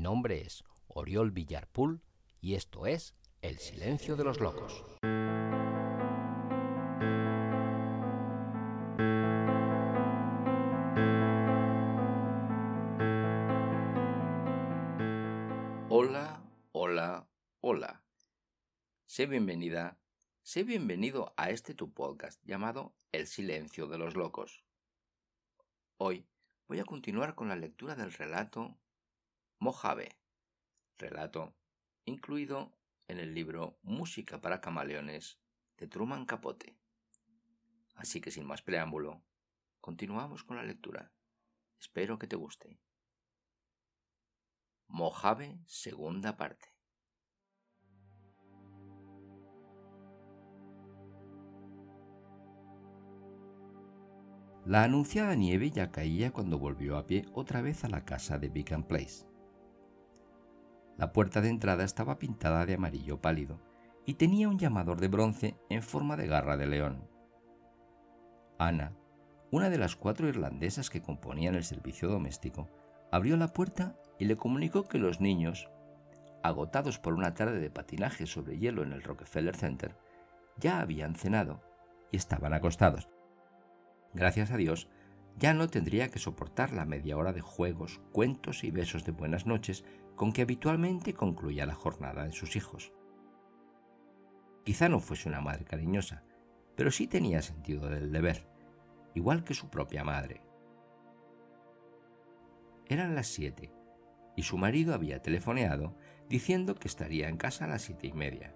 Mi nombre es Oriol Villarpool y esto es El Silencio de los Locos. Hola, hola, hola. Sé bienvenida, sé bienvenido a este tu podcast llamado El Silencio de los Locos. Hoy voy a continuar con la lectura del relato Mojave, relato incluido en el libro Música para Camaleones de Truman Capote. Así que sin más preámbulo, continuamos con la lectura. Espero que te guste. Mojave, segunda parte. La anunciada nieve ya caía cuando volvió a pie otra vez a la casa de Beacon Place. La puerta de entrada estaba pintada de amarillo pálido y tenía un llamador de bronce en forma de garra de león. Ana, una de las cuatro irlandesas que componían el servicio doméstico, abrió la puerta y le comunicó que los niños, agotados por una tarde de patinaje sobre hielo en el Rockefeller Center, ya habían cenado y estaban acostados. Gracias a Dios, ya no tendría que soportar la media hora de juegos, cuentos y besos de buenas noches con que habitualmente concluía la jornada de sus hijos. Quizá no fuese una madre cariñosa, pero sí tenía sentido del deber, igual que su propia madre. Eran las siete, y su marido había telefoneado diciendo que estaría en casa a las siete y media.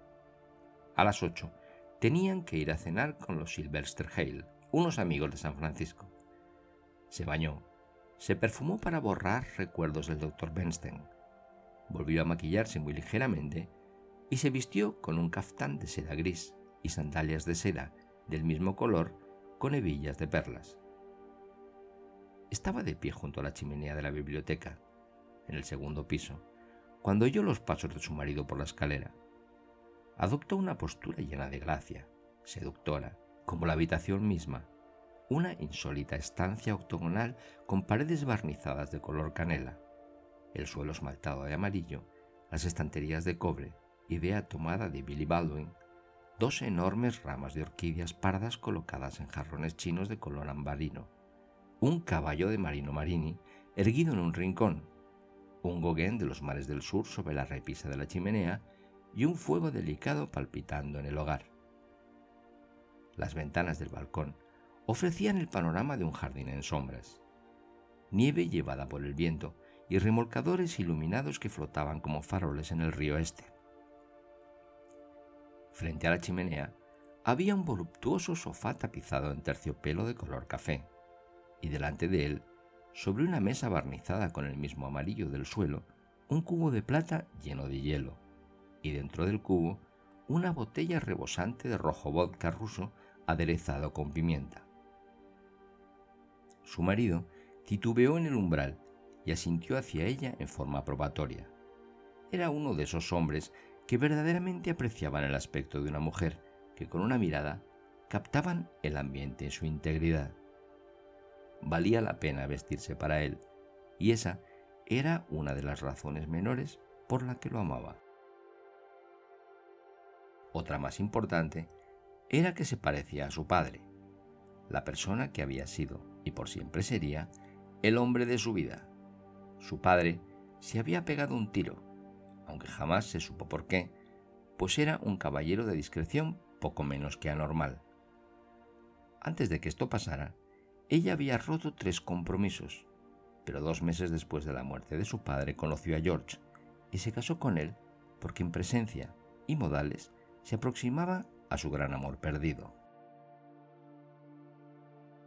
A las ocho tenían que ir a cenar con los Sylvester Hale, unos amigos de San Francisco. Se bañó, se perfumó para borrar recuerdos del doctor Bernstein, volvió a maquillarse muy ligeramente y se vistió con un caftán de seda gris y sandalias de seda del mismo color con hebillas de perlas. Estaba de pie junto a la chimenea de la biblioteca, en el segundo piso, cuando oyó los pasos de su marido por la escalera. Adoptó una postura llena de gracia, seductora, como la habitación misma, una insólita estancia octogonal con paredes barnizadas de color canela, el suelo esmaltado de amarillo, las estanterías de cobre, idea tomada de Billy Baldwin, dos enormes ramas de orquídeas pardas colocadas en jarrones chinos de color ambarino, un caballo de Marino Marini erguido en un rincón, un Gauguin de los mares del sur sobre la repisa de la chimenea y un fuego delicado palpitando en el hogar. Las ventanas del balcón ofrecían el panorama de un jardín en sombras. Nieve llevada por el viento y remolcadores iluminados que flotaban como faroles en el río este. Frente a la chimenea había un voluptuoso sofá tapizado en terciopelo de color café, y delante de él, sobre una mesa barnizada con el mismo amarillo del suelo, un cubo de plata lleno de hielo, y dentro del cubo una botella rebosante de rojo vodka ruso aderezado con pimienta. Su marido titubeó en el umbral y asintió hacia ella en forma probatoria. Era uno de esos hombres que verdaderamente apreciaban el aspecto de una mujer, que con una mirada captaban el ambiente en su integridad. Valía la pena vestirse para él, y esa era una de las razones menores por la que lo amaba. Otra más importante era que se parecía a su padre, la persona que había sido, y por siempre sería, el hombre de su vida, su padre se había pegado un tiro, aunque jamás se supo por qué, pues era un caballero de discreción poco menos que anormal. Antes de que esto pasara, ella había roto tres compromisos, pero dos meses después de la muerte de su padre conoció a George y se casó con él porque en presencia y modales se aproximaba a su gran amor perdido.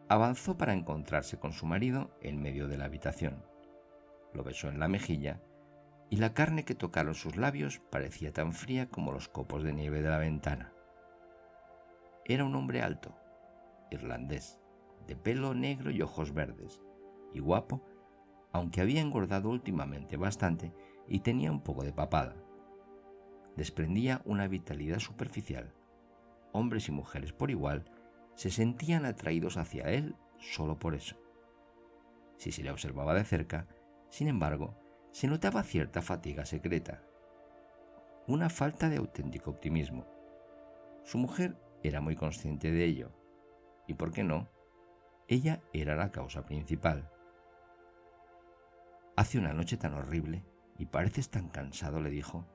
Avanzó para encontrarse con su marido en medio de la habitación lo besó en la mejilla, y la carne que tocaron sus labios parecía tan fría como los copos de nieve de la ventana. Era un hombre alto, irlandés, de pelo negro y ojos verdes, y guapo, aunque había engordado últimamente bastante y tenía un poco de papada. Desprendía una vitalidad superficial. Hombres y mujeres por igual se sentían atraídos hacia él solo por eso. Si se le observaba de cerca, sin embargo, se notaba cierta fatiga secreta, una falta de auténtico optimismo. Su mujer era muy consciente de ello, y por qué no, ella era la causa principal. Hace una noche tan horrible y pareces tan cansado, le dijo.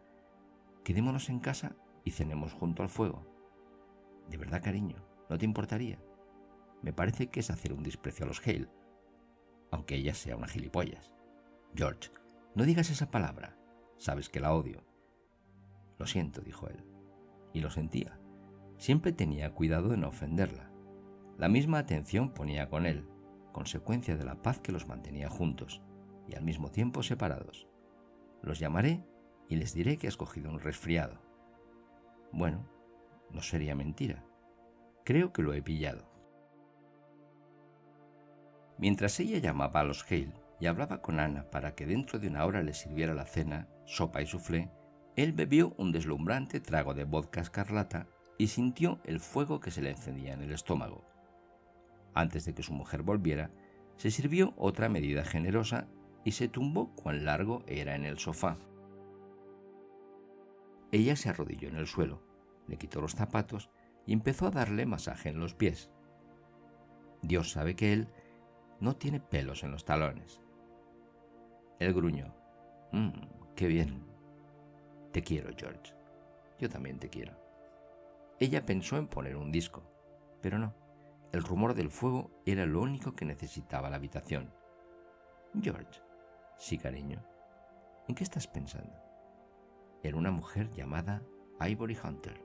Quedémonos en casa y cenemos junto al fuego. De verdad, cariño, ¿no te importaría? Me parece que es hacer un desprecio a los Hale, aunque ella sea una gilipollas. George, no digas esa palabra. Sabes que la odio. Lo siento, dijo él. Y lo sentía. Siempre tenía cuidado de no ofenderla. La misma atención ponía con él, consecuencia de la paz que los mantenía juntos y al mismo tiempo separados. Los llamaré y les diré que has cogido un resfriado. Bueno, no sería mentira. Creo que lo he pillado. Mientras ella llamaba a los Hale y hablaba con Ana para que dentro de una hora le sirviera la cena, sopa y soufflé, él bebió un deslumbrante trago de vodka escarlata y sintió el fuego que se le encendía en el estómago. Antes de que su mujer volviera, se sirvió otra medida generosa y se tumbó cuán largo era en el sofá. Ella se arrodilló en el suelo, le quitó los zapatos y empezó a darle masaje en los pies. Dios sabe que él no tiene pelos en los talones. Él gruñó. Mmm, qué bien. Te quiero, George. Yo también te quiero. Ella pensó en poner un disco, pero no. El rumor del fuego era lo único que necesitaba la habitación. George. Sí, cariño. ¿En qué estás pensando? En una mujer llamada Ivory Hunter.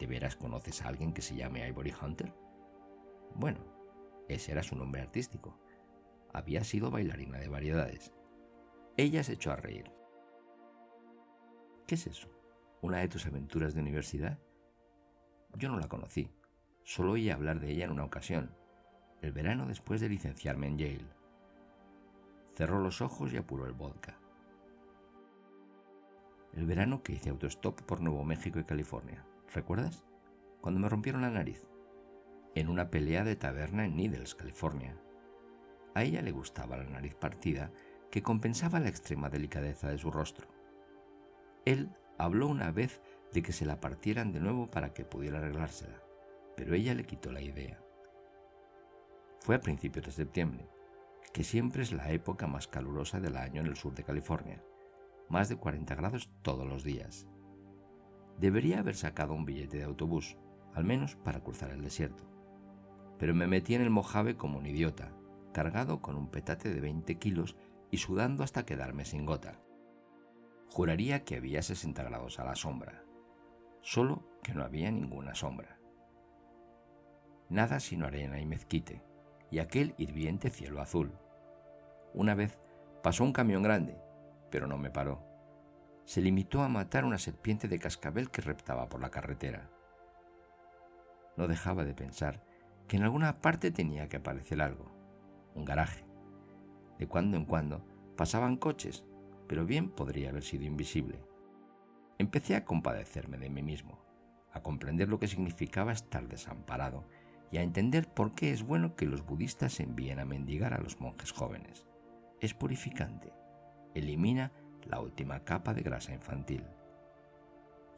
¿De veras conoces a alguien que se llame Ivory Hunter? Bueno, ese era su nombre artístico. Había sido bailarina de variedades. Ella se echó a reír. ¿Qué es eso? ¿Una de tus aventuras de universidad? Yo no la conocí. Solo oí hablar de ella en una ocasión, el verano después de licenciarme en Yale. Cerró los ojos y apuró el vodka. El verano que hice autostop por Nuevo México y California. ¿Recuerdas? Cuando me rompieron la nariz. En una pelea de taberna en Needles, California. A ella le gustaba la nariz partida que compensaba la extrema delicadeza de su rostro. Él habló una vez de que se la partieran de nuevo para que pudiera arreglársela pero ella le quitó la idea. Fue a principios de septiembre, que siempre es la época más calurosa del año en el sur de California, más de 40 grados todos los días. Debería haber sacado un billete de autobús, al menos para cruzar el desierto. Pero me metí en el Mojave como un idiota, cargado con un petate de 20 kilos y sudando hasta quedarme sin gota. Juraría que había 60 grados a la sombra, solo que no había ninguna sombra nada sino arena y mezquite, y aquel hirviente cielo azul. Una vez pasó un camión grande, pero no me paró. Se limitó a matar una serpiente de cascabel que reptaba por la carretera. No dejaba de pensar que en alguna parte tenía que aparecer algo, un garaje. De cuando en cuando pasaban coches, pero bien podría haber sido invisible. Empecé a compadecerme de mí mismo, a comprender lo que significaba estar desamparado y a entender por qué es bueno que los budistas envíen a mendigar a los monjes jóvenes. Es purificante, elimina la última capa de grasa infantil.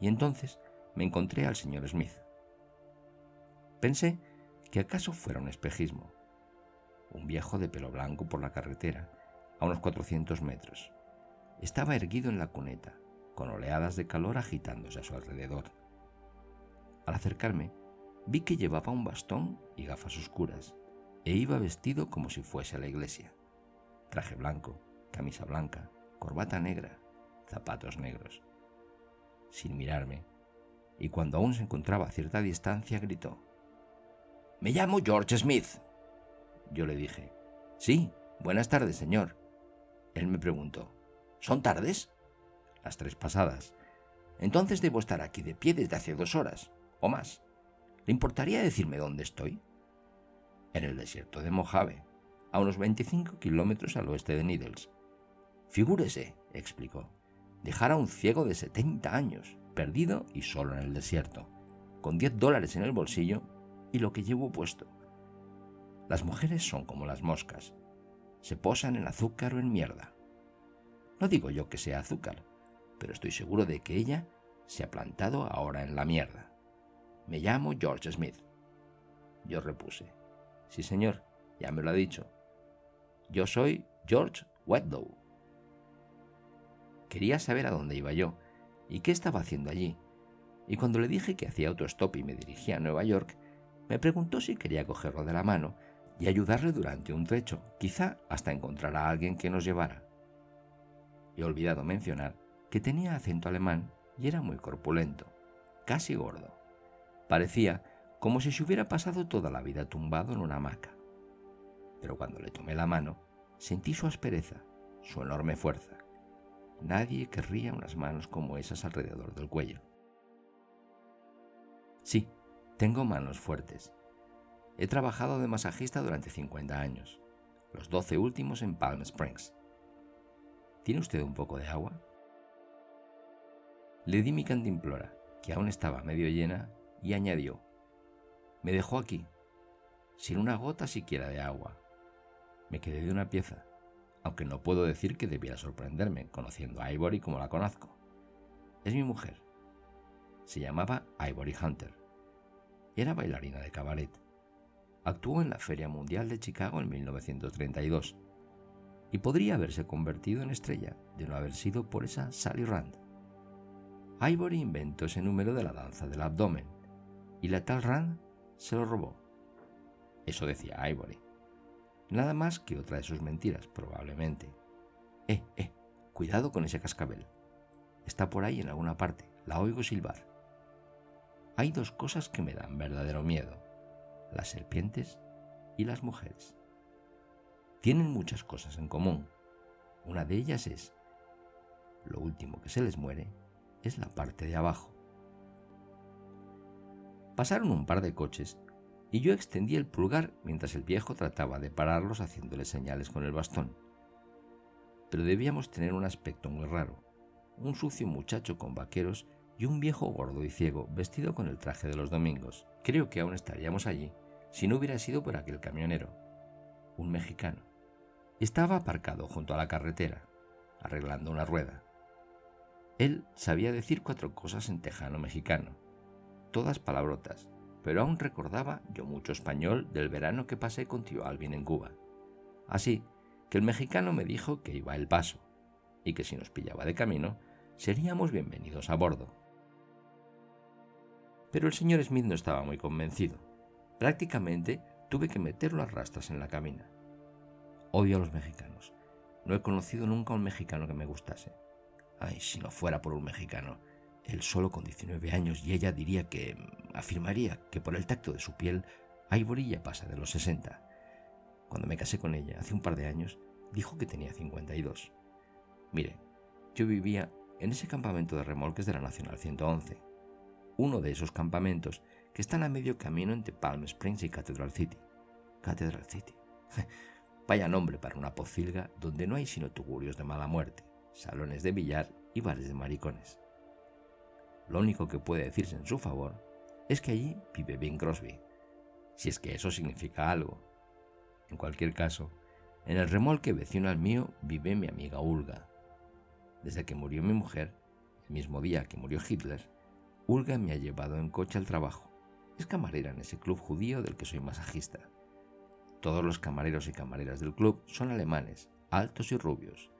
Y entonces me encontré al señor Smith. Pensé que acaso fuera un espejismo, un viejo de pelo blanco por la carretera, a unos 400 metros. Estaba erguido en la cuneta, con oleadas de calor agitándose a su alrededor. Al acercarme, vi que llevaba un bastón y gafas oscuras, e iba vestido como si fuese a la iglesia. Traje blanco, camisa blanca, corbata negra, zapatos negros. Sin mirarme, y cuando aún se encontraba a cierta distancia, gritó, Me llamo George Smith. Yo le dije, Sí, buenas tardes, señor. Él me preguntó, ¿Son tardes? Las tres pasadas. Entonces debo estar aquí de pie desde hace dos horas, o más. ¿Le importaría decirme dónde estoy? En el desierto de Mojave, a unos 25 kilómetros al oeste de Needles. Figúrese, explicó, dejar a un ciego de 70 años, perdido y solo en el desierto, con 10 dólares en el bolsillo y lo que llevo puesto. Las mujeres son como las moscas, se posan en azúcar o en mierda. No digo yo que sea azúcar, pero estoy seguro de que ella se ha plantado ahora en la mierda. Me llamo George Smith. Yo repuse. Sí, señor, ya me lo ha dicho. Yo soy George Wedlow. Quería saber a dónde iba yo y qué estaba haciendo allí. Y cuando le dije que hacía autostop y me dirigía a Nueva York, me preguntó si quería cogerlo de la mano y ayudarle durante un trecho, quizá hasta encontrar a alguien que nos llevara. He olvidado mencionar que tenía acento alemán y era muy corpulento, casi gordo. Parecía como si se hubiera pasado toda la vida tumbado en una hamaca. Pero cuando le tomé la mano, sentí su aspereza, su enorme fuerza. Nadie querría unas manos como esas alrededor del cuello. Sí, tengo manos fuertes. He trabajado de masajista durante 50 años, los 12 últimos en Palm Springs. ¿Tiene usted un poco de agua? Le di mi cantimplora, que aún estaba medio llena, y añadió, me dejó aquí, sin una gota siquiera de agua. Me quedé de una pieza, aunque no puedo decir que debiera sorprenderme conociendo a Ivory como la conozco. Es mi mujer. Se llamaba Ivory Hunter. Era bailarina de cabaret. Actuó en la Feria Mundial de Chicago en 1932 y podría haberse convertido en estrella de no haber sido por esa Sally Rand. Ivory inventó ese número de la danza del abdomen y la tal Rand se lo robó. Eso decía Ivory. Nada más que otra de sus mentiras, probablemente. Eh, eh, cuidado con ese cascabel. Está por ahí en alguna parte, la oigo silbar. Hay dos cosas que me dan verdadero miedo, las serpientes y las mujeres. Tienen muchas cosas en común. Una de ellas es, lo último que se les muere es la parte de abajo. Pasaron un par de coches y yo extendí el pulgar mientras el viejo trataba de pararlos haciéndole señales con el bastón. Pero debíamos tener un aspecto muy raro, un sucio muchacho con vaqueros y un viejo gordo y ciego vestido con el traje de los domingos. Creo que aún estaríamos allí si no hubiera sido por aquel camionero, un mexicano. Estaba aparcado junto a la carretera, arreglando una rueda. Él sabía decir cuatro cosas en tejano mexicano, todas palabrotas, pero aún recordaba yo mucho español del verano que pasé con tío Alvin en Cuba. Así que el mexicano me dijo que iba el paso y que si nos pillaba de camino, seríamos bienvenidos a bordo. Pero el señor Smith no estaba muy convencido. Prácticamente tuve que meterlo a rastras en la cabina. Odio a los mexicanos. No he conocido nunca un mexicano que me gustase. Ay, si no fuera por un mexicano, él solo con 19 años y ella diría que afirmaría que por el tacto de su piel Ivory ya pasa de los 60. Cuando me casé con ella hace un par de años, dijo que tenía 52. Mire, yo vivía en ese campamento de remolques de la Nacional 111, uno de esos campamentos que están a medio camino entre Palm Springs y Cathedral City. Cathedral City. Vaya nombre para una pocilga donde no hay sino tugurios de mala muerte, salones de billar y bares de maricones. Lo único que puede decirse en su favor es que allí vive Bing Crosby, si es que eso significa algo. En cualquier caso, en el remolque vecino al mío vive mi amiga Ulga. Desde que murió mi mujer, el mismo día que murió Hitler, Ulga me ha llevado en coche al trabajo. Es camarera en ese club judío del que soy masajista. Todos los camareros y camareras del club son alemanes, altos y rubios.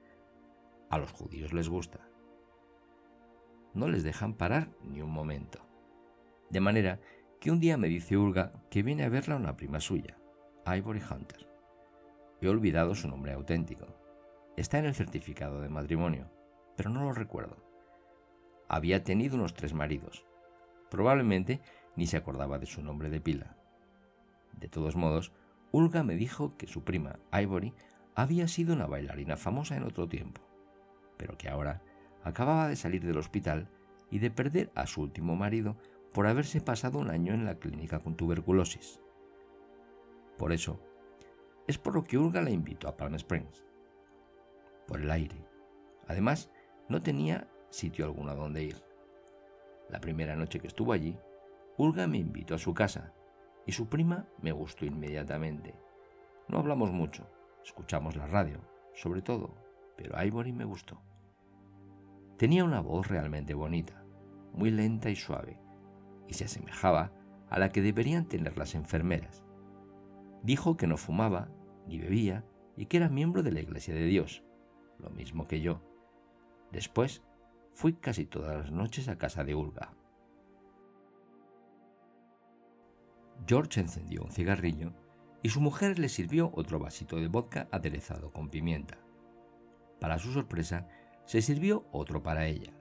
A los judíos les gusta no les dejan parar ni un momento. De manera que un día me dice Ulga que viene a verla una prima suya, Ivory Hunter. He olvidado su nombre auténtico. Está en el certificado de matrimonio, pero no lo recuerdo. Había tenido unos tres maridos. Probablemente ni se acordaba de su nombre de pila. De todos modos, Ulga me dijo que su prima, Ivory, había sido una bailarina famosa en otro tiempo, pero que ahora acababa de salir del hospital y de perder a su último marido por haberse pasado un año en la clínica con tuberculosis. Por eso, es por lo que Ulga la invitó a Palm Springs. Por el aire. Además, no tenía sitio alguno a donde ir. La primera noche que estuvo allí, Ulga me invitó a su casa y su prima me gustó inmediatamente. No hablamos mucho, escuchamos la radio, sobre todo pero Ivory me gustó. Tenía una voz realmente bonita, muy lenta y suave, y se asemejaba a la que deberían tener las enfermeras. Dijo que no fumaba ni bebía y que era miembro de la Iglesia de Dios, lo mismo que yo. Después fui casi todas las noches a casa de Ulga. George encendió un cigarrillo y su mujer le sirvió otro vasito de vodka aderezado con pimienta. Para su sorpresa, se sirvió otro para ella.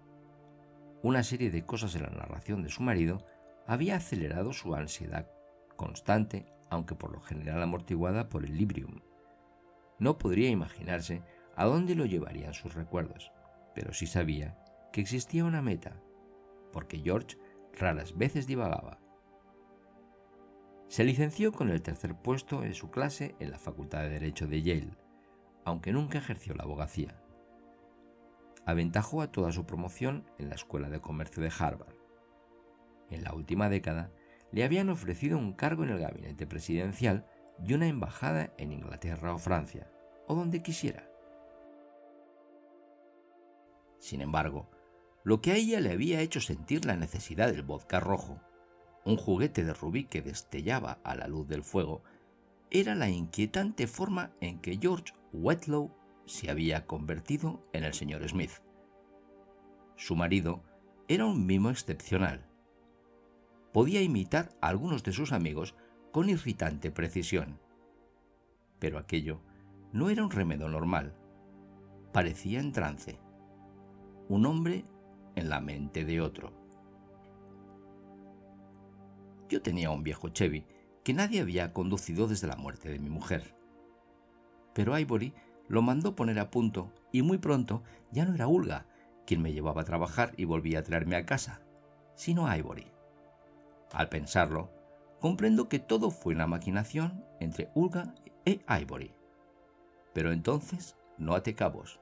Una serie de cosas en la narración de su marido había acelerado su ansiedad constante, aunque por lo general amortiguada por el librium. No podría imaginarse a dónde lo llevarían sus recuerdos, pero sí sabía que existía una meta, porque George raras veces divagaba. Se licenció con el tercer puesto en su clase en la Facultad de Derecho de Yale, aunque nunca ejerció la abogacía. Aventajó a toda su promoción en la Escuela de Comercio de Harvard. En la última década le habían ofrecido un cargo en el gabinete presidencial y una embajada en Inglaterra o Francia, o donde quisiera. Sin embargo, lo que a ella le había hecho sentir la necesidad del vodka rojo, un juguete de rubí que destellaba a la luz del fuego, era la inquietante forma en que George Wetlow se había convertido en el señor Smith. Su marido era un mimo excepcional. Podía imitar a algunos de sus amigos con irritante precisión. Pero aquello no era un remedo normal. Parecía en trance. Un hombre en la mente de otro. Yo tenía un viejo Chevy que nadie había conducido desde la muerte de mi mujer pero Ivory lo mandó poner a punto y muy pronto ya no era Ulga quien me llevaba a trabajar y volvía a traerme a casa, sino Ivory. Al pensarlo, comprendo que todo fue una maquinación entre Ulga e Ivory. Pero entonces no ate cabos.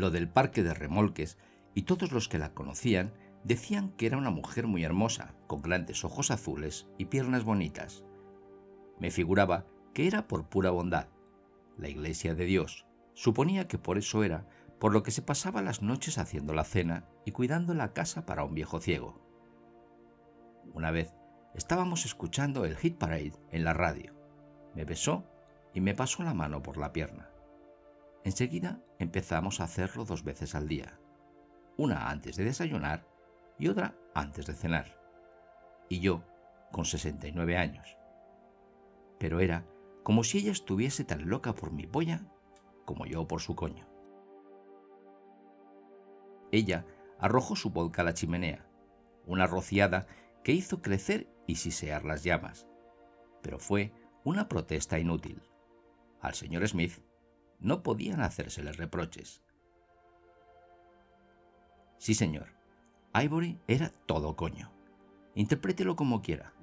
Lo del parque de remolques y todos los que la conocían decían que era una mujer muy hermosa, con grandes ojos azules y piernas bonitas. Me figuraba que era por pura bondad. La iglesia de Dios suponía que por eso era por lo que se pasaba las noches haciendo la cena y cuidando la casa para un viejo ciego. Una vez estábamos escuchando el Hit Parade en la radio. Me besó y me pasó la mano por la pierna. Enseguida empezamos a hacerlo dos veces al día, una antes de desayunar y otra antes de cenar. Y yo, con 69 años. Pero era como si ella estuviese tan loca por mi polla como yo por su coño. Ella arrojó su vodka a la chimenea, una rociada que hizo crecer y sisear las llamas, pero fue una protesta inútil. Al señor Smith no podían hacérseles reproches. Sí, señor, Ivory era todo coño. Interprételo como quiera.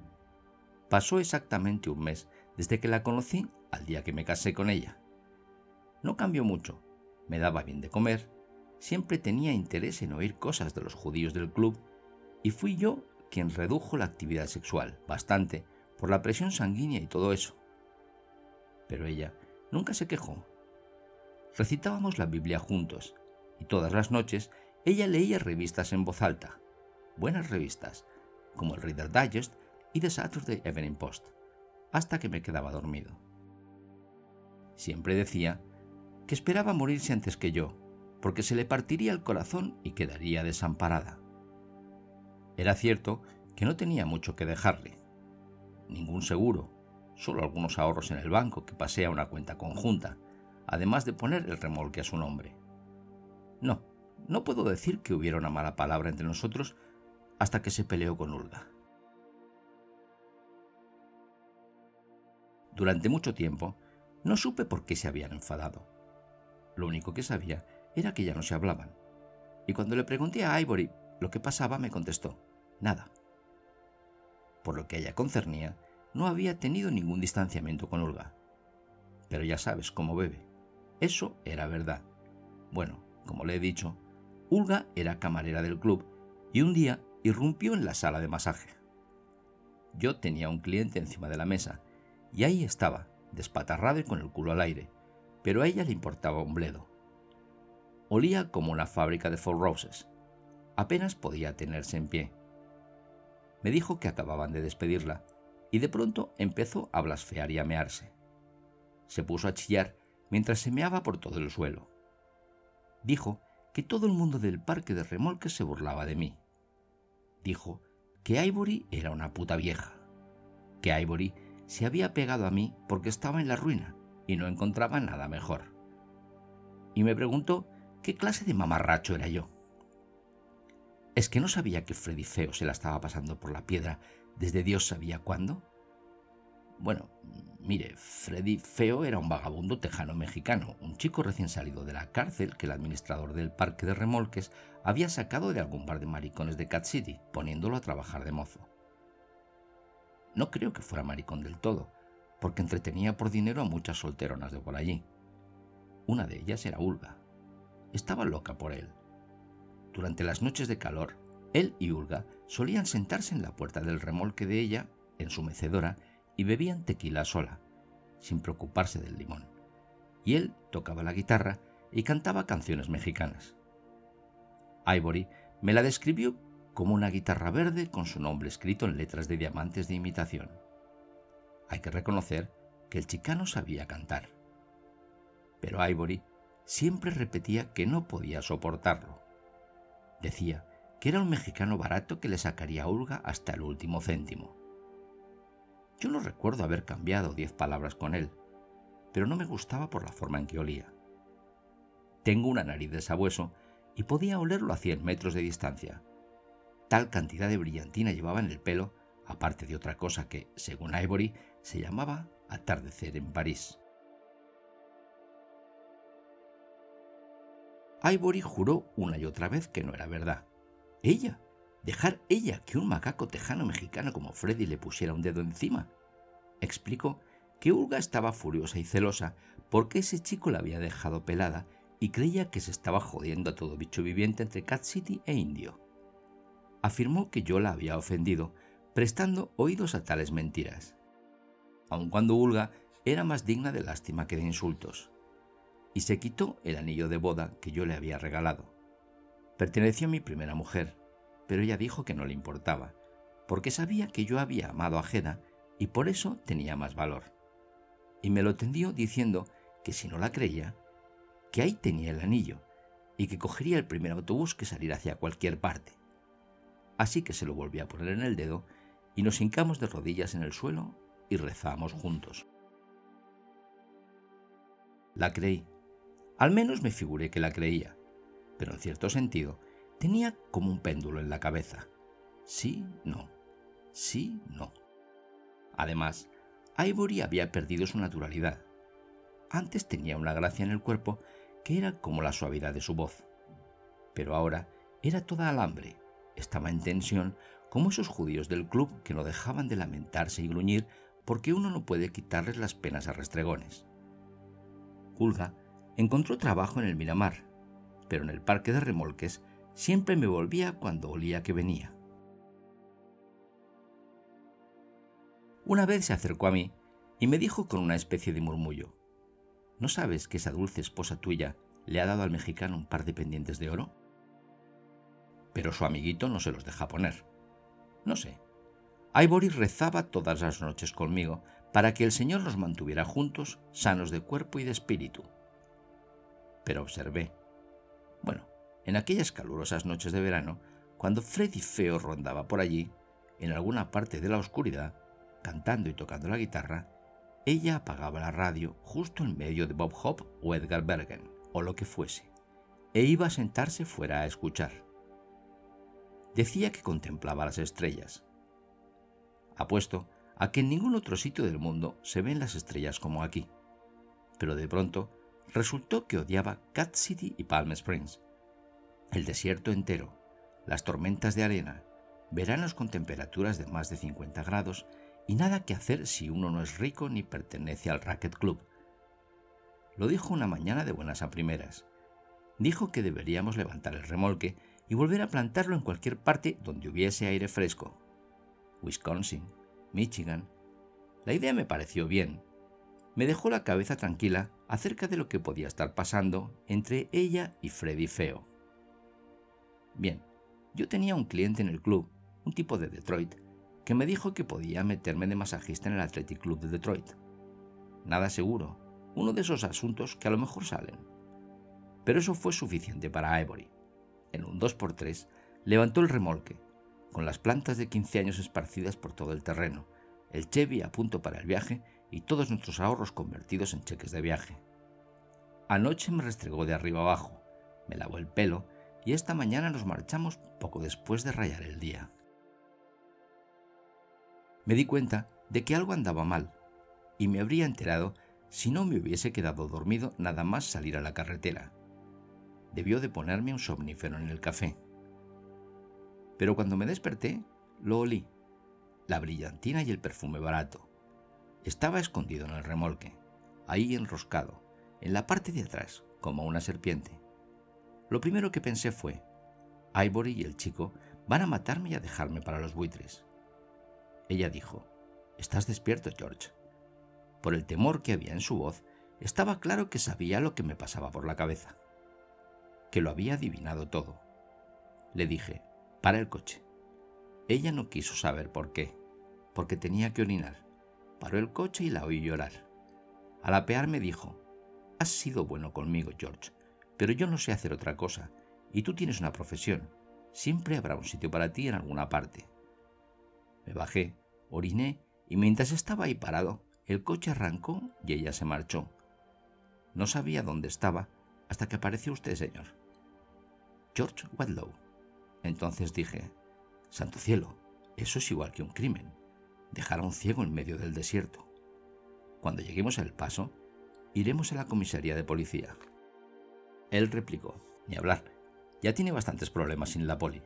Pasó exactamente un mes desde que la conocí al día que me casé con ella. No cambió mucho, me daba bien de comer, siempre tenía interés en oír cosas de los judíos del club y fui yo quien redujo la actividad sexual bastante por la presión sanguínea y todo eso. Pero ella nunca se quejó. Recitábamos la Biblia juntos y todas las noches ella leía revistas en voz alta, buenas revistas, como el Reader Digest y The Saturday Evening Post hasta que me quedaba dormido. Siempre decía que esperaba morirse antes que yo, porque se le partiría el corazón y quedaría desamparada. Era cierto que no tenía mucho que dejarle. Ningún seguro, solo algunos ahorros en el banco que pasé a una cuenta conjunta, además de poner el remolque a su nombre. No, no puedo decir que hubiera una mala palabra entre nosotros hasta que se peleó con Ulga. Durante mucho tiempo no supe por qué se habían enfadado. Lo único que sabía era que ya no se hablaban. Y cuando le pregunté a Ivory lo que pasaba, me contestó, nada. Por lo que ella concernía, no había tenido ningún distanciamiento con Olga. Pero ya sabes cómo bebe. Eso era verdad. Bueno, como le he dicho, Ulga era camarera del club y un día irrumpió en la sala de masaje. Yo tenía un cliente encima de la mesa y ahí estaba, despatarrado y con el culo al aire, pero a ella le importaba un bledo. Olía como una fábrica de Four Roses. Apenas podía tenerse en pie. Me dijo que acababan de despedirla y de pronto empezó a blasfear y a mearse. Se puso a chillar mientras se meaba por todo el suelo. Dijo que todo el mundo del parque de remolques se burlaba de mí. Dijo que Ivory era una puta vieja, que Ivory se había pegado a mí porque estaba en la ruina y no encontraba nada mejor. Y me preguntó qué clase de mamarracho era yo. ¿Es que no sabía que Freddy Feo se la estaba pasando por la piedra desde Dios sabía cuándo? Bueno, mire, Freddy Feo era un vagabundo tejano mexicano, un chico recién salido de la cárcel que el administrador del parque de remolques había sacado de algún bar de maricones de Cat City, poniéndolo a trabajar de mozo. No creo que fuera maricón del todo, porque entretenía por dinero a muchas solteronas de por allí. Una de ellas era Ulga. Estaba loca por él. Durante las noches de calor, él y Ulga solían sentarse en la puerta del remolque de ella, en su mecedora, y bebían tequila sola, sin preocuparse del limón. Y él tocaba la guitarra y cantaba canciones mexicanas. Ivory me la describió como una guitarra verde con su nombre escrito en letras de diamantes de imitación. Hay que reconocer que el chicano sabía cantar. Pero Ivory siempre repetía que no podía soportarlo. Decía que era un mexicano barato que le sacaría a Olga hasta el último céntimo. Yo no recuerdo haber cambiado diez palabras con él, pero no me gustaba por la forma en que olía. Tengo una nariz de sabueso y podía olerlo a cien metros de distancia. Tal cantidad de brillantina llevaba en el pelo, aparte de otra cosa que, según Ivory, se llamaba atardecer en París. Ivory juró una y otra vez que no era verdad. Ella dejar ella que un macaco tejano mexicano como Freddy le pusiera un dedo encima. Explicó que Ulga estaba furiosa y celosa porque ese chico la había dejado pelada y creía que se estaba jodiendo a todo bicho viviente entre Cat City e Indio. Afirmó que yo la había ofendido, prestando oídos a tales mentiras, aun cuando Ulga era más digna de lástima que de insultos, y se quitó el anillo de boda que yo le había regalado. Perteneció a mi primera mujer, pero ella dijo que no le importaba, porque sabía que yo había amado a Jeda y por eso tenía más valor. Y me lo tendió diciendo que si no la creía, que ahí tenía el anillo y que cogería el primer autobús que saliera hacia cualquier parte. Así que se lo volví a poner en el dedo y nos hincamos de rodillas en el suelo y rezamos juntos. La creí. Al menos me figuré que la creía, pero en cierto sentido Tenía como un péndulo en la cabeza. Sí, no. Sí, no. Además, Ivory había perdido su naturalidad. Antes tenía una gracia en el cuerpo que era como la suavidad de su voz. Pero ahora era toda alambre, estaba en tensión como esos judíos del club que no dejaban de lamentarse y gruñir porque uno no puede quitarles las penas a restregones. Hulga encontró trabajo en el Miramar, pero en el parque de remolques siempre me volvía cuando olía que venía. Una vez se acercó a mí y me dijo con una especie de murmullo, ¿No sabes que esa dulce esposa tuya le ha dado al mexicano un par de pendientes de oro? Pero su amiguito no se los deja poner. No sé. Ivory rezaba todas las noches conmigo para que el Señor nos mantuviera juntos, sanos de cuerpo y de espíritu. Pero observé. En aquellas calurosas noches de verano, cuando Freddy Feo rondaba por allí, en alguna parte de la oscuridad, cantando y tocando la guitarra, ella apagaba la radio justo en medio de Bob Hope o Edgar Bergen, o lo que fuese, e iba a sentarse fuera a escuchar. Decía que contemplaba las estrellas. Apuesto a que en ningún otro sitio del mundo se ven las estrellas como aquí. Pero de pronto resultó que odiaba Cat City y Palm Springs, el desierto entero, las tormentas de arena, veranos con temperaturas de más de 50 grados y nada que hacer si uno no es rico ni pertenece al Racket Club. Lo dijo una mañana de buenas a primeras. Dijo que deberíamos levantar el remolque y volver a plantarlo en cualquier parte donde hubiese aire fresco. Wisconsin, Michigan. La idea me pareció bien. Me dejó la cabeza tranquila acerca de lo que podía estar pasando entre ella y Freddy Feo. Bien, yo tenía un cliente en el club, un tipo de Detroit, que me dijo que podía meterme de masajista en el Athletic Club de Detroit. Nada seguro, uno de esos asuntos que a lo mejor salen. Pero eso fue suficiente para Ivory. En un 2x3 levantó el remolque, con las plantas de 15 años esparcidas por todo el terreno, el Chevy a punto para el viaje y todos nuestros ahorros convertidos en cheques de viaje. Anoche me restregó de arriba abajo, me lavó el pelo y esta mañana nos marchamos poco después de rayar el día. Me di cuenta de que algo andaba mal y me habría enterado si no me hubiese quedado dormido nada más salir a la carretera. Debió de ponerme un somnífero en el café. Pero cuando me desperté, lo olí. La brillantina y el perfume barato. Estaba escondido en el remolque, ahí enroscado, en la parte de atrás, como una serpiente. Lo primero que pensé fue, Ivory y el chico van a matarme y a dejarme para los buitres. Ella dijo, Estás despierto, George. Por el temor que había en su voz, estaba claro que sabía lo que me pasaba por la cabeza, que lo había adivinado todo. Le dije, para el coche. Ella no quiso saber por qué, porque tenía que orinar. Paró el coche y la oí llorar. Al apear me dijo, Has sido bueno conmigo, George, pero yo no sé hacer otra cosa, y tú tienes una profesión. Siempre habrá un sitio para ti en alguna parte. Me bajé, oriné, y mientras estaba ahí parado, el coche arrancó y ella se marchó. No sabía dónde estaba hasta que apareció usted, señor. George Wedlow. Entonces dije, Santo cielo, eso es igual que un crimen. Dejar a un ciego en medio del desierto. Cuando lleguemos al paso, iremos a la comisaría de policía. Él replicó, ni hablar, ya tiene bastantes problemas sin la poli.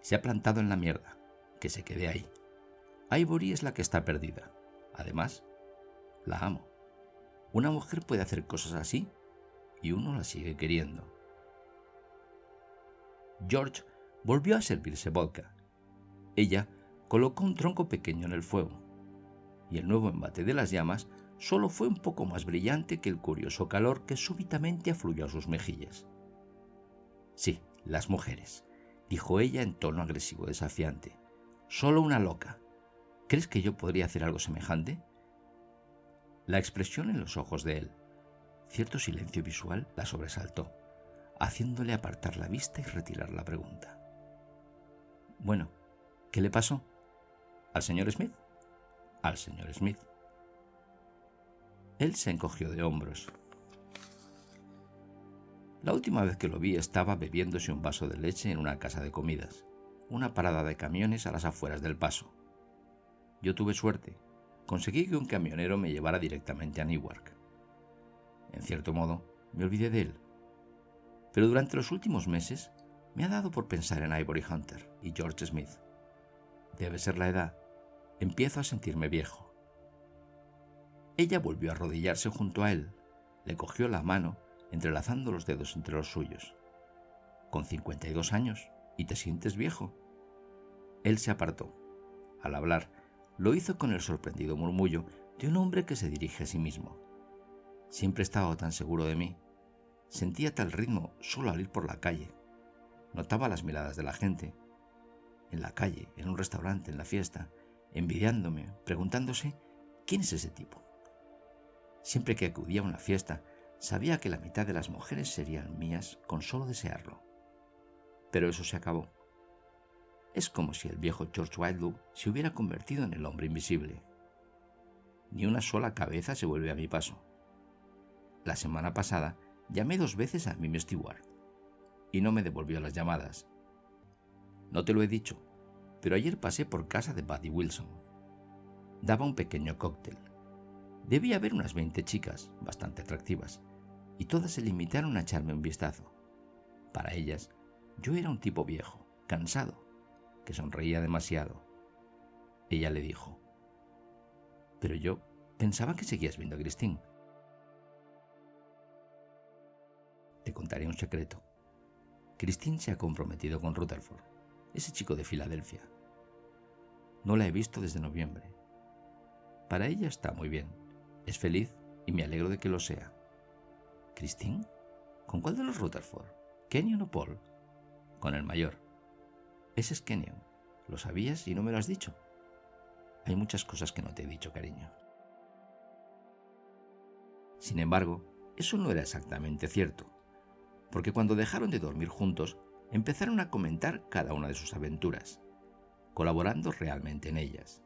Se ha plantado en la mierda, que se quede ahí. Ivory es la que está perdida. Además, la amo. Una mujer puede hacer cosas así y uno la sigue queriendo. George volvió a servirse vodka. Ella colocó un tronco pequeño en el fuego, y el nuevo embate de las llamas solo fue un poco más brillante que el curioso calor que súbitamente afluyó a sus mejillas. Sí, las mujeres, dijo ella en tono agresivo desafiante. Solo una loca, ¿Crees que yo podría hacer algo semejante? La expresión en los ojos de él, cierto silencio visual, la sobresaltó, haciéndole apartar la vista y retirar la pregunta. Bueno, ¿qué le pasó? ¿Al señor Smith? Al señor Smith. Él se encogió de hombros. La última vez que lo vi estaba bebiéndose un vaso de leche en una casa de comidas, una parada de camiones a las afueras del paso. Yo tuve suerte. Conseguí que un camionero me llevara directamente a Newark. En cierto modo, me olvidé de él. Pero durante los últimos meses me ha dado por pensar en Ivory Hunter y George Smith. Debe ser la edad. Empiezo a sentirme viejo. Ella volvió a arrodillarse junto a él, le cogió la mano, entrelazando los dedos entre los suyos. Con 52 años, ¿y te sientes viejo? Él se apartó. Al hablar, lo hizo con el sorprendido murmullo de un hombre que se dirige a sí mismo. Siempre he estado tan seguro de mí. Sentía tal ritmo solo al ir por la calle. Notaba las miradas de la gente. En la calle, en un restaurante, en la fiesta, envidiándome, preguntándose quién es ese tipo. Siempre que acudía a una fiesta, sabía que la mitad de las mujeres serían mías con solo desearlo. Pero eso se acabó. Es como si el viejo George Wildwood se hubiera convertido en el hombre invisible. Ni una sola cabeza se vuelve a mi paso. La semana pasada llamé dos veces a Mimi Stewart y no me devolvió las llamadas. No te lo he dicho, pero ayer pasé por casa de Buddy Wilson. Daba un pequeño cóctel. Debía haber unas 20 chicas, bastante atractivas, y todas se limitaron a echarme un vistazo. Para ellas, yo era un tipo viejo, cansado, que sonreía demasiado. Ella le dijo, pero yo pensaba que seguías viendo a Christine. Te contaré un secreto. Christine se ha comprometido con Rutherford, ese chico de Filadelfia. No la he visto desde noviembre. Para ella está muy bien, es feliz y me alegro de que lo sea. ¿Christine? ¿Con cuál de los Rutherford? ¿Kenyon o Paul? Con el mayor. Ese es Kenyon. ¿Lo sabías y no me lo has dicho? Hay muchas cosas que no te he dicho, cariño. Sin embargo, eso no era exactamente cierto, porque cuando dejaron de dormir juntos, empezaron a comentar cada una de sus aventuras, colaborando realmente en ellas.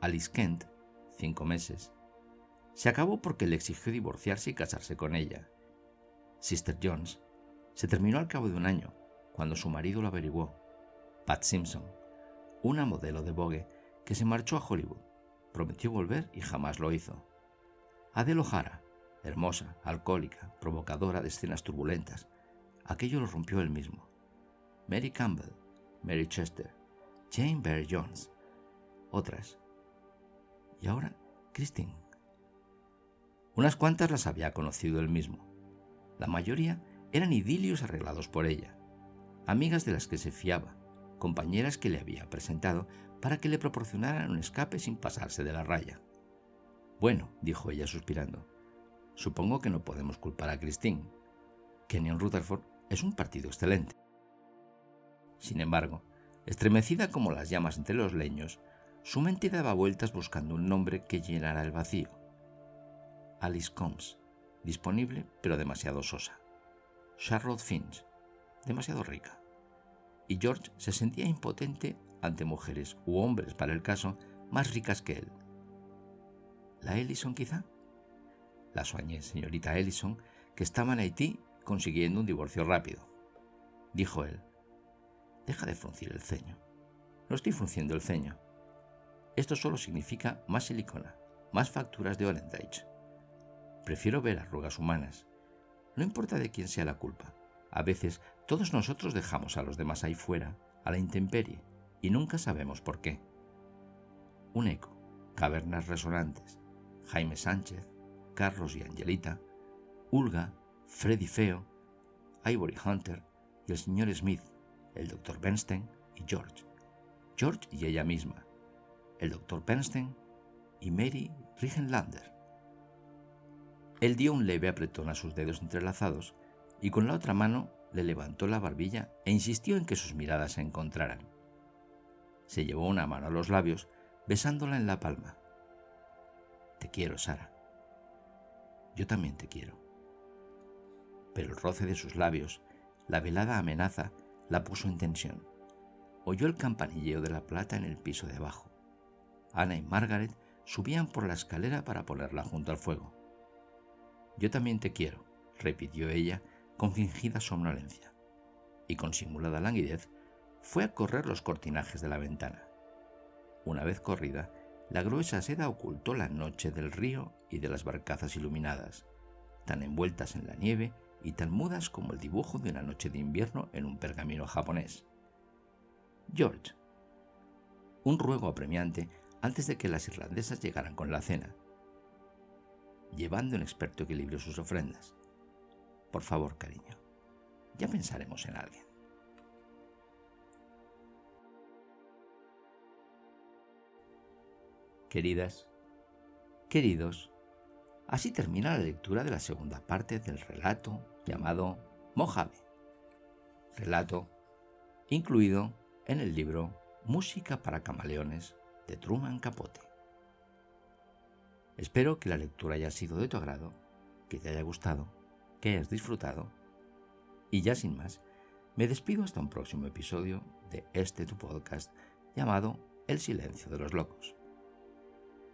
Alice Kent, cinco meses, se acabó porque le exigió divorciarse y casarse con ella. Sister Jones se terminó al cabo de un año, cuando su marido lo averiguó. Pat Simpson, una modelo de Vogue que se marchó a Hollywood, prometió volver y jamás lo hizo. Adele O'Hara, hermosa, alcohólica, provocadora de escenas turbulentas. Aquello lo rompió él mismo. Mary Campbell, Mary Chester, Jane Bear Jones, otras. Y ahora, Christine. Unas cuantas las había conocido él mismo. La mayoría eran idilios arreglados por ella, amigas de las que se fiaba, compañeras que le había presentado para que le proporcionaran un escape sin pasarse de la raya. Bueno, dijo ella suspirando, supongo que no podemos culpar a Christine. Kenyon Rutherford es un partido excelente. Sin embargo, estremecida como las llamas entre los leños, su mente daba vueltas buscando un nombre que llenara el vacío. Alice Combs, disponible pero demasiado sosa. Charlotte Finch, demasiado rica. Y George se sentía impotente ante mujeres u hombres, para el caso, más ricas que él. ¿La Ellison quizá? La soñé, señorita Ellison, que estaba en Haití consiguiendo un divorcio rápido. Dijo él. Deja de fruncir el ceño. No estoy frunciendo el ceño. Esto solo significa más silicona, más facturas de Olentage. Prefiero ver arrugas humanas. No importa de quién sea la culpa. A veces todos nosotros dejamos a los demás ahí fuera, a la intemperie, y nunca sabemos por qué. Un eco, cavernas resonantes, Jaime Sánchez, Carlos y Angelita, Ulga, Freddy Feo, Ivory Hunter y el señor Smith, el doctor Bernstein y George. George y ella misma, el doctor Bernstein y Mary Rigenlander. Él dio un leve apretón a sus dedos entrelazados y con la otra mano le levantó la barbilla e insistió en que sus miradas se encontraran. Se llevó una mano a los labios, besándola en la palma. Te quiero, Sara. Yo también te quiero. Pero el roce de sus labios, la velada amenaza, la puso en tensión. Oyó el campanilleo de la plata en el piso de abajo. Ana y Margaret subían por la escalera para ponerla junto al fuego. Yo también te quiero, repitió ella con fingida somnolencia, y con simulada languidez fue a correr los cortinajes de la ventana. Una vez corrida, la gruesa seda ocultó la noche del río y de las barcazas iluminadas, tan envueltas en la nieve y tan mudas como el dibujo de una noche de invierno en un pergamino japonés. George. Un ruego apremiante antes de que las irlandesas llegaran con la cena, llevando en experto equilibrio sus ofrendas. Por favor, cariño, ya pensaremos en alguien. Queridas, queridos, así termina la lectura de la segunda parte del relato llamado Mojave, relato incluido en el libro Música para camaleones de Truman Capote. Espero que la lectura haya sido de tu agrado, que te haya gustado, que hayas disfrutado y ya sin más, me despido hasta un próximo episodio de este tu podcast llamado El silencio de los locos.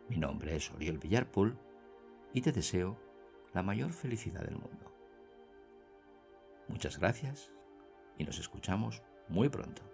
Mi nombre es Oriol Villarpool y te deseo la mayor felicidad del mundo. Muchas gracias y nos escuchamos muy pronto.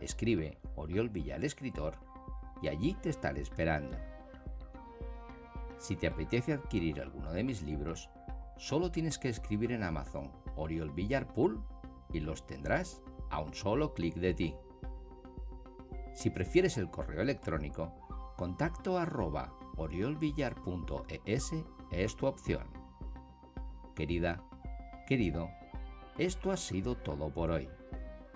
Escribe Oriol Villar Escritor y allí te estaré esperando. Si te apetece adquirir alguno de mis libros, solo tienes que escribir en Amazon Oriol Villar Pool y los tendrás a un solo clic de ti. Si prefieres el correo electrónico, contacto arroba oriolvillar.es es tu opción. Querida, querido, esto ha sido todo por hoy.